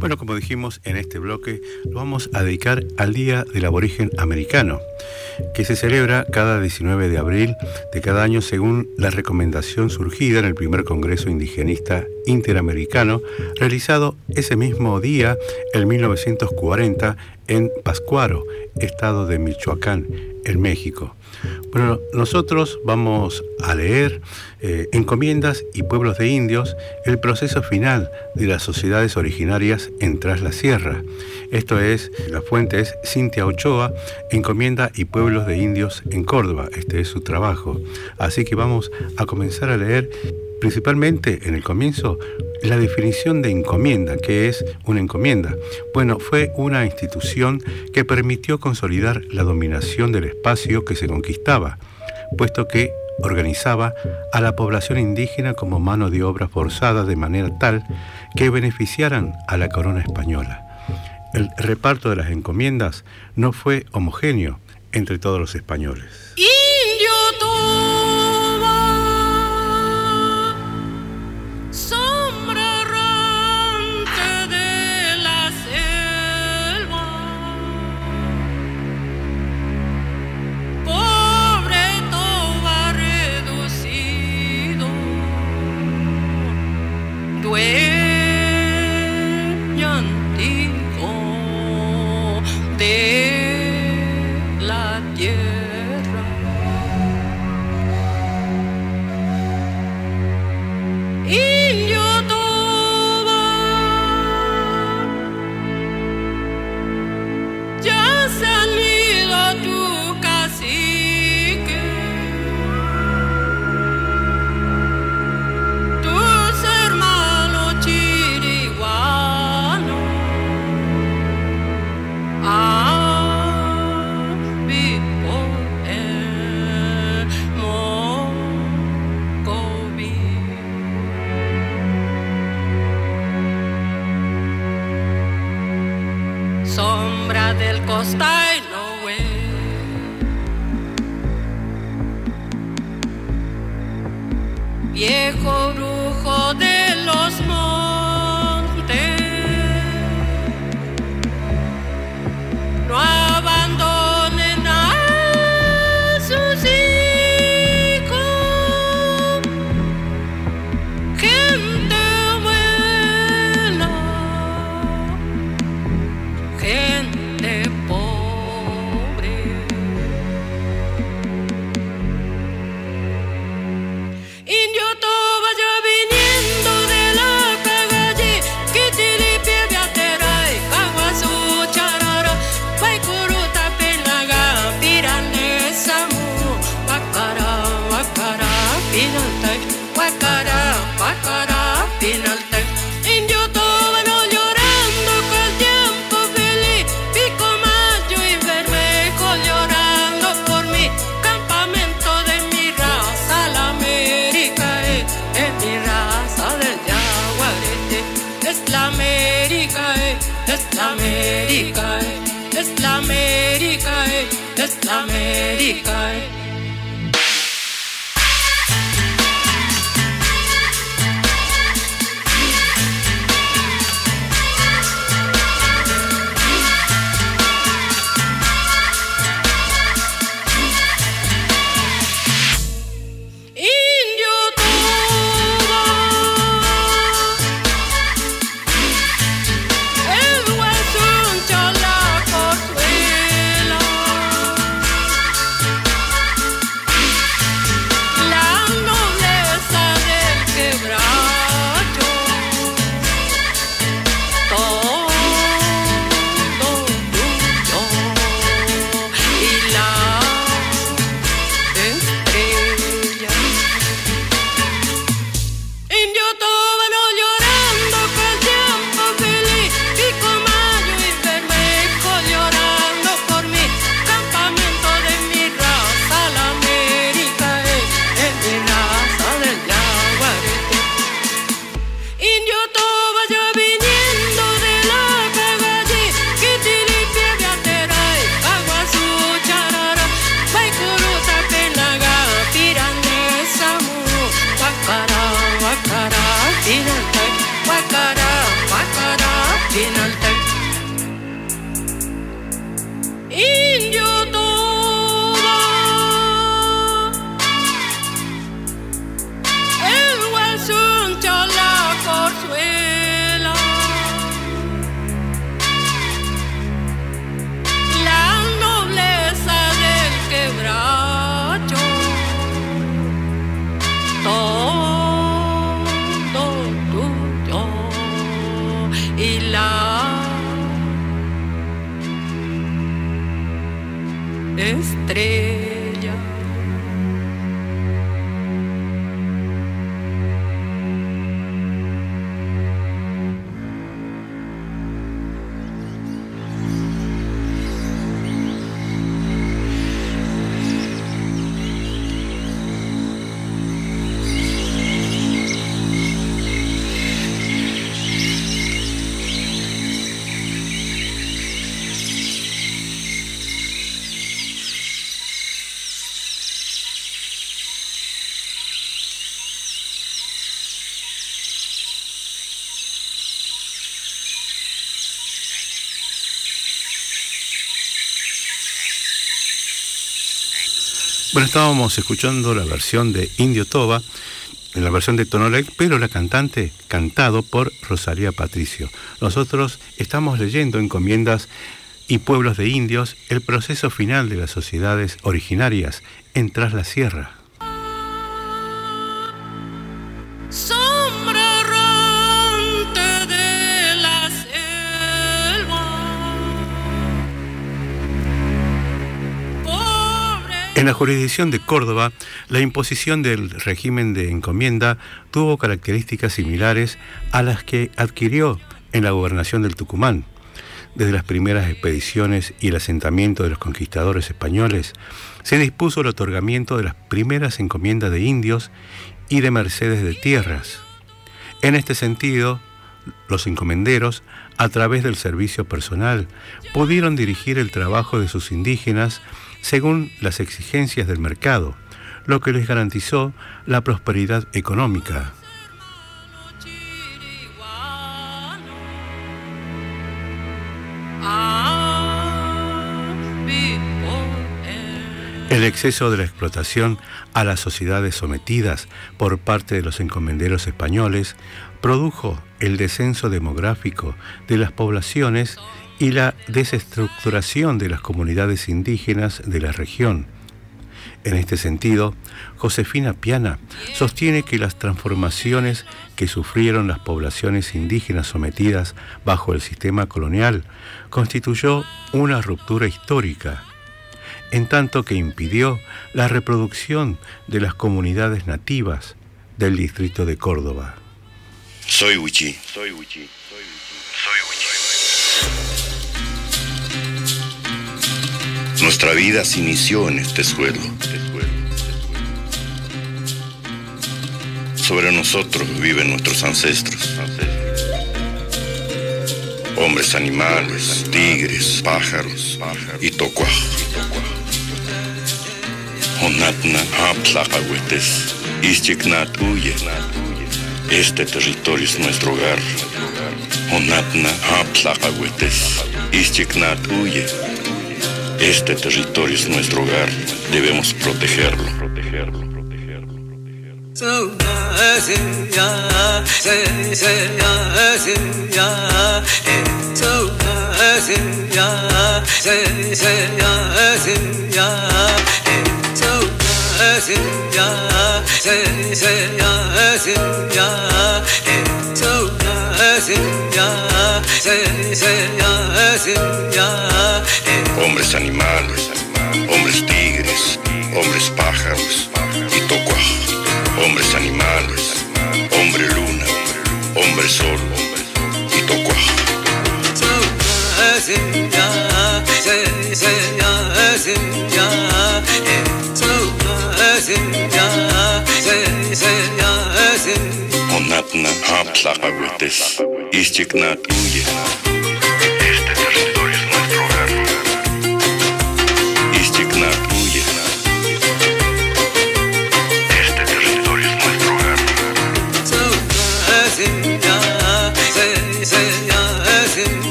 Bueno, como dijimos en este bloque, lo vamos a dedicar al Día del Aborigen Americano, que se celebra cada 19 de abril de cada año según la recomendación surgida en el primer Congreso Indigenista Interamericano, realizado ese mismo día, en 1940, en Pascuaro, estado de Michoacán, en México. Bueno, nosotros vamos a leer eh, Encomiendas y Pueblos de Indios, el proceso final de las sociedades originarias en Tras la Sierra. Esto es, la fuente es Cintia Ochoa, Encomienda y Pueblos de Indios en Córdoba. Este es su trabajo. Así que vamos a comenzar a leer principalmente en el comienzo la definición de encomienda, ¿qué es una encomienda? Bueno, fue una institución que permitió consolidar la dominación del espacio que se conquistaba, puesto que organizaba a la población indígena como mano de obra forzada de manera tal que beneficiaran a la corona española. El reparto de las encomiendas no fue homogéneo entre todos los españoles. acostar. アメリカへ。Bueno, estábamos escuchando la versión de Indio Toba, en la versión de Tonolec, pero la cantante cantado por Rosalía Patricio. Nosotros estamos leyendo encomiendas y pueblos de indios el proceso final de las sociedades originarias en Tras la Sierra. En la jurisdicción de Córdoba, la imposición del régimen de encomienda tuvo características similares a las que adquirió en la gobernación del Tucumán. Desde las primeras expediciones y el asentamiento de los conquistadores españoles, se dispuso el otorgamiento de las primeras encomiendas de indios y de mercedes de tierras. En este sentido, los encomenderos, a través del servicio personal, pudieron dirigir el trabajo de sus indígenas según las exigencias del mercado, lo que les garantizó la prosperidad económica. El exceso de la explotación a las sociedades sometidas por parte de los encomenderos españoles produjo el descenso demográfico de las poblaciones y la desestructuración de las comunidades indígenas de la región. En este sentido, Josefina Piana sostiene que las transformaciones que sufrieron las poblaciones indígenas sometidas bajo el sistema colonial constituyó una ruptura histórica, en tanto que impidió la reproducción de las comunidades nativas del distrito de Córdoba. Soy Wichi. Nuestra vida se inició en este suelo. Sobre nosotros viven nuestros ancestros. Hombres animales, tigres, pájaros y tocuajos. Onatna Haplacahuetes, Ischiknat. Este territorio es nuestro hogar. Onatna Haplacahuetes, Ischiknat huye. Este territorio es nuestro hogar, debemos protegerlo. protegerlo. Hombres animales, hombres tigres, hombres pájaros y tocuaj. Hombres animales, hombre luna, hombre sol y tocuaj. Este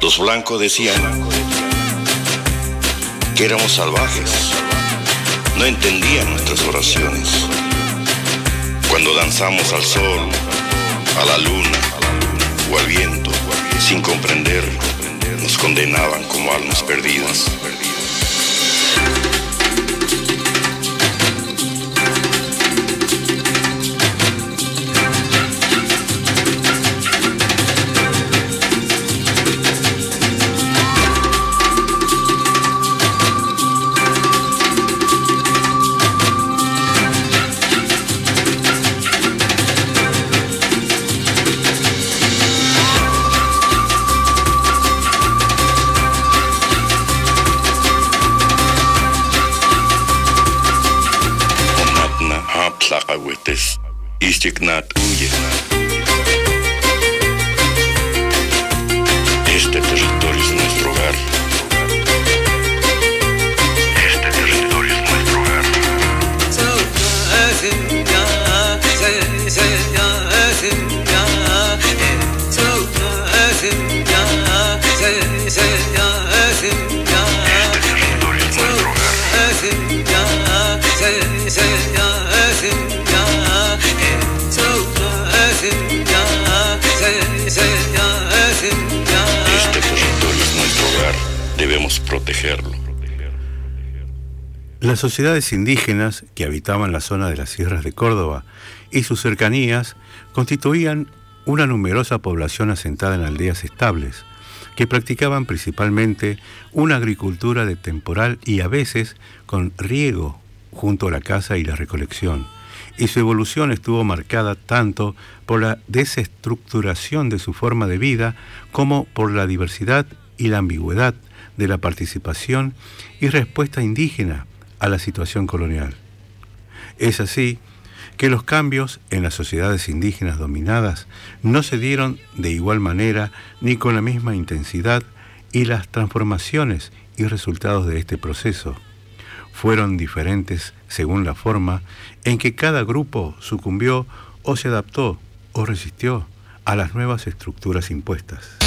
Los blancos decían que éramos salvajes. No entendían nuestras oraciones. Cuando danzamos al sol, a la luna o al viento, sin comprender, nos condenaban como almas perdidas. Игнат. Игнат. Protegerlo. Las sociedades indígenas que habitaban la zona de las sierras de Córdoba y sus cercanías constituían una numerosa población asentada en aldeas estables, que practicaban principalmente una agricultura de temporal y a veces con riego junto a la caza y la recolección, y su evolución estuvo marcada tanto por la desestructuración de su forma de vida como por la diversidad y la ambigüedad de la participación y respuesta indígena a la situación colonial. Es así que los cambios en las sociedades indígenas dominadas no se dieron de igual manera ni con la misma intensidad y las transformaciones y resultados de este proceso fueron diferentes según la forma en que cada grupo sucumbió o se adaptó o resistió a las nuevas estructuras impuestas.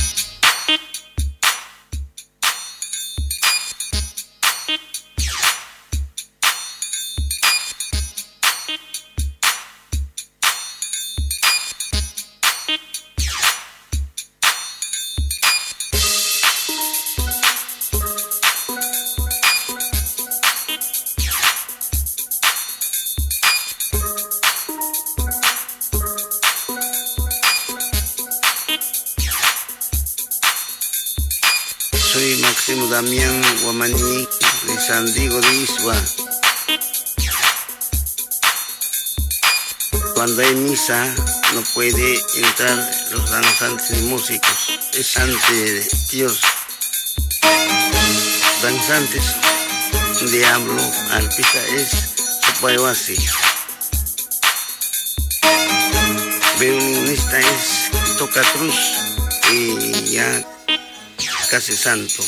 Damián Guamaní de San Diego de Isua. Cuando hay misa no puede entrar los danzantes músicos, es ante Dios. Danzantes, diablo, artista es Supayuasi. Violinista es Toca Cruz y ya casi santo.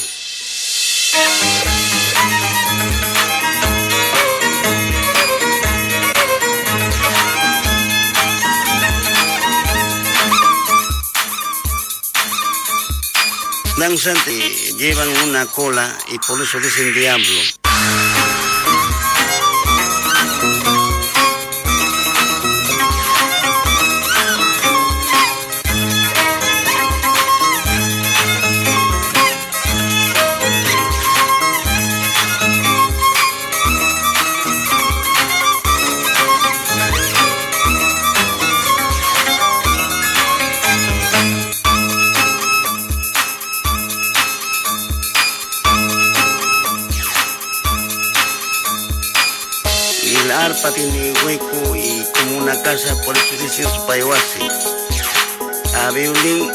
Danzante llevan una cola y por eso dicen diablo. Tiene hueco y como una casa, por eso dice su A violín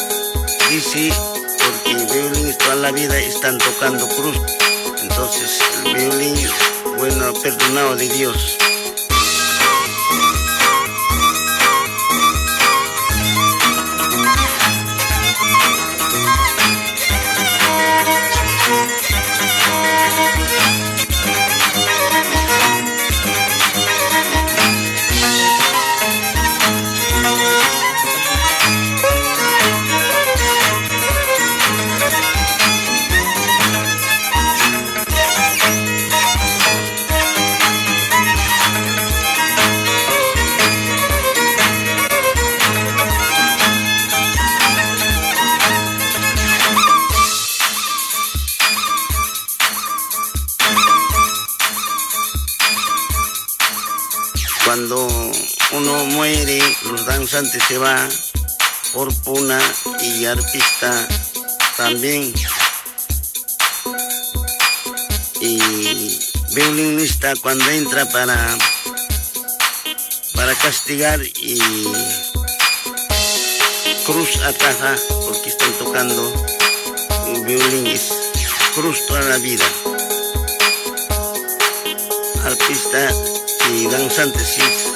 dice, porque violín toda la vida están tocando cruz. Entonces el bueno, perdonado de Dios. Danzantes se van por puna y arpista también. Y violinista cuando entra para, para castigar y cruz ataja porque están tocando un violín cruz toda la vida. Artista y danzantes sí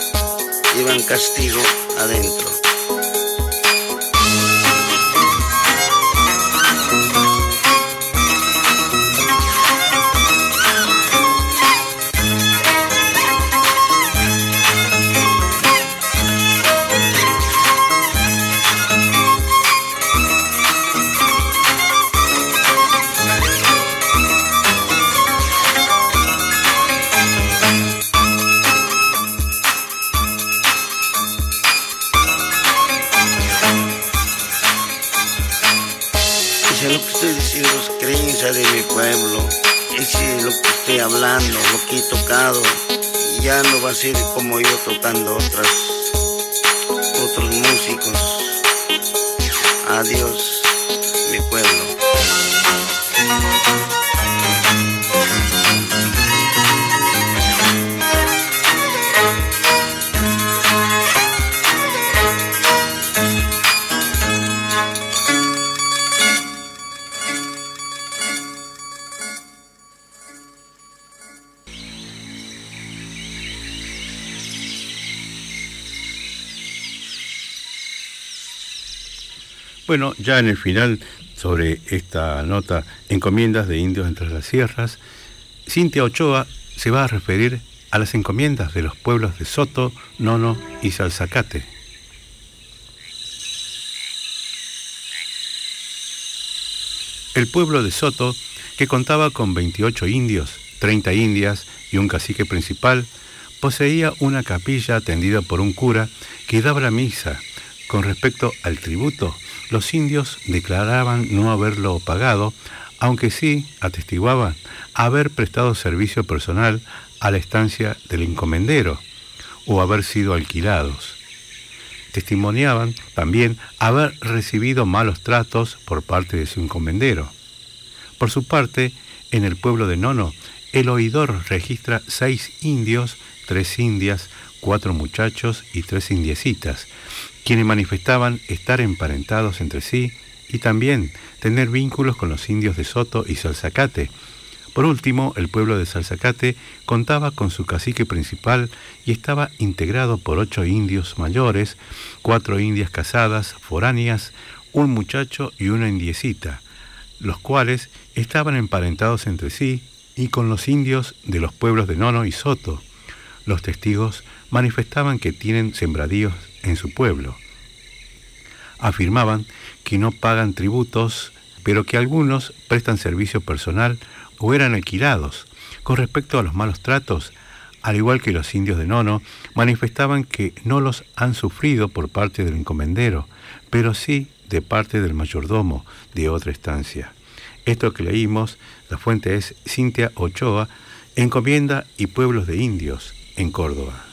llevan castigo adentro. Ya no va a ser como yo tocando otras, otros músicos. Adiós, mi pueblo. Bueno, ya en el final, sobre esta nota, encomiendas de indios entre las sierras, Cintia Ochoa se va a referir a las encomiendas de los pueblos de Soto, Nono y Salzacate. El pueblo de Soto, que contaba con 28 indios, 30 indias y un cacique principal, poseía una capilla atendida por un cura que daba la misa. Con respecto al tributo, los indios declaraban no haberlo pagado, aunque sí atestiguaban haber prestado servicio personal a la estancia del encomendero o haber sido alquilados. Testimoniaban también haber recibido malos tratos por parte de su encomendero. Por su parte, en el pueblo de Nono, el oidor registra seis indios, tres indias, cuatro muchachos y tres indiecitas, quienes manifestaban estar emparentados entre sí y también tener vínculos con los indios de Soto y Salzacate. Por último, el pueblo de Salzacate contaba con su cacique principal y estaba integrado por ocho indios mayores, cuatro indias casadas, foráneas, un muchacho y una indiecita, los cuales estaban emparentados entre sí y con los indios de los pueblos de Nono y Soto. Los testigos manifestaban que tienen sembradíos en su pueblo. Afirmaban que no pagan tributos, pero que algunos prestan servicio personal o eran alquilados. Con respecto a los malos tratos, al igual que los indios de Nono, manifestaban que no los han sufrido por parte del encomendero, pero sí de parte del mayordomo de otra estancia. Esto que leímos, la fuente es Cintia Ochoa, Encomienda y Pueblos de Indios, en Córdoba.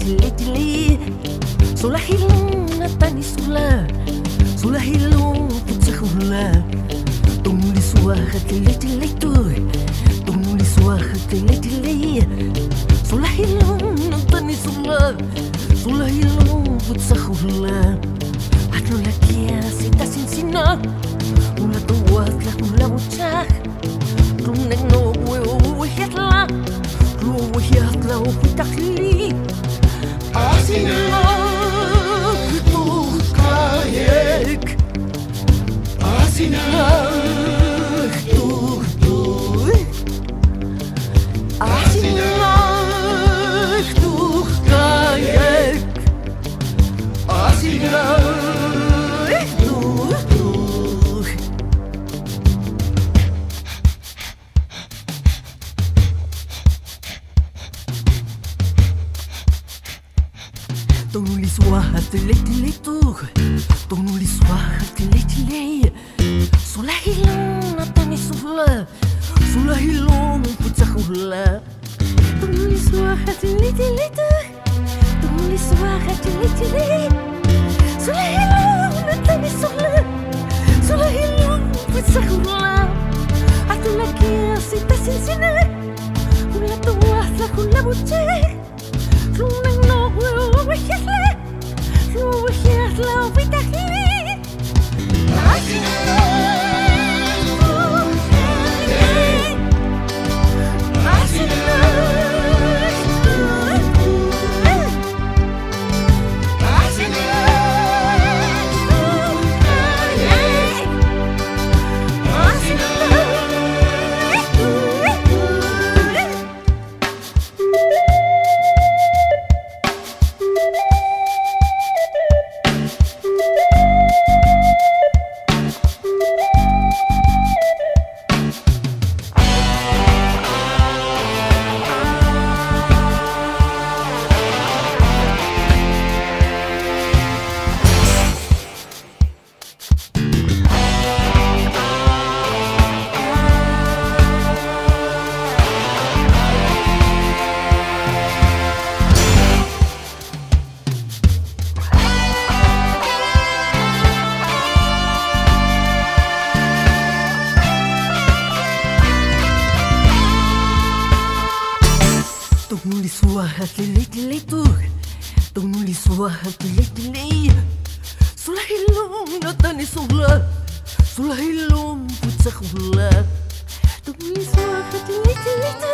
tili tili Sula hilung natani sula Sula hilung putsahula Tung suara tili 注定懦弱，我不行嘞，我不行。Wajah